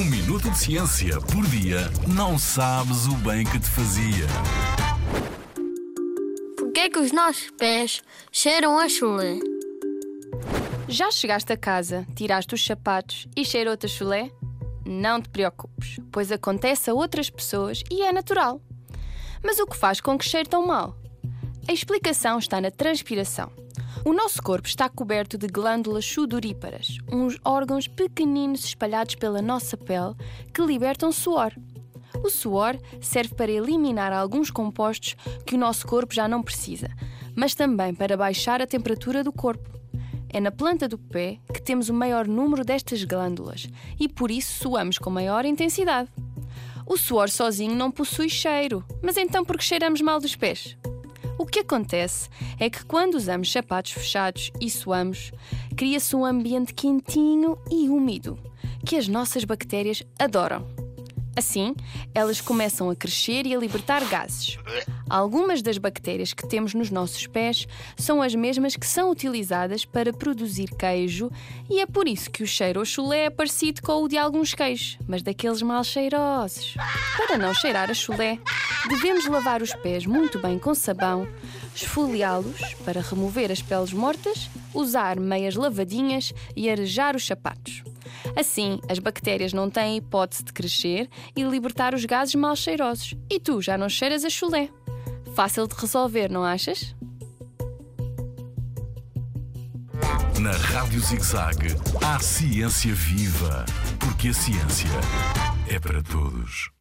Um minuto de ciência por dia não sabes o bem que te fazia. Porquê que os nossos pés cheiram a chulé? Já chegaste a casa, tiraste os sapatos e cheirou-te a chulé? Não te preocupes, pois acontece a outras pessoas e é natural. Mas o que faz com que cheire tão mal? A explicação está na transpiração. O nosso corpo está coberto de glândulas sudoríparas, uns órgãos pequeninos espalhados pela nossa pele que libertam suor. O suor serve para eliminar alguns compostos que o nosso corpo já não precisa, mas também para baixar a temperatura do corpo. É na planta do pé que temos o maior número destas glândulas e por isso suamos com maior intensidade. O suor sozinho não possui cheiro, mas então por que cheiramos mal dos pés? O que acontece é que quando usamos sapatos fechados e suamos, cria-se um ambiente quentinho e úmido, que as nossas bactérias adoram. Assim, elas começam a crescer e a libertar gases. Algumas das bactérias que temos nos nossos pés são as mesmas que são utilizadas para produzir queijo, e é por isso que o cheiro ao chulé é parecido com o de alguns queijos, mas daqueles mal cheirosos. Para não cheirar a chulé, devemos lavar os pés muito bem com sabão, esfoliá-los para remover as peles mortas, usar meias lavadinhas e arejar os sapatos. Assim, as bactérias não têm hipótese de crescer e libertar os gases mal cheirosos. E tu já não cheiras a chulé. Fácil de resolver, não achas? Na Rádio ZigZag há ciência viva, porque a ciência é para todos.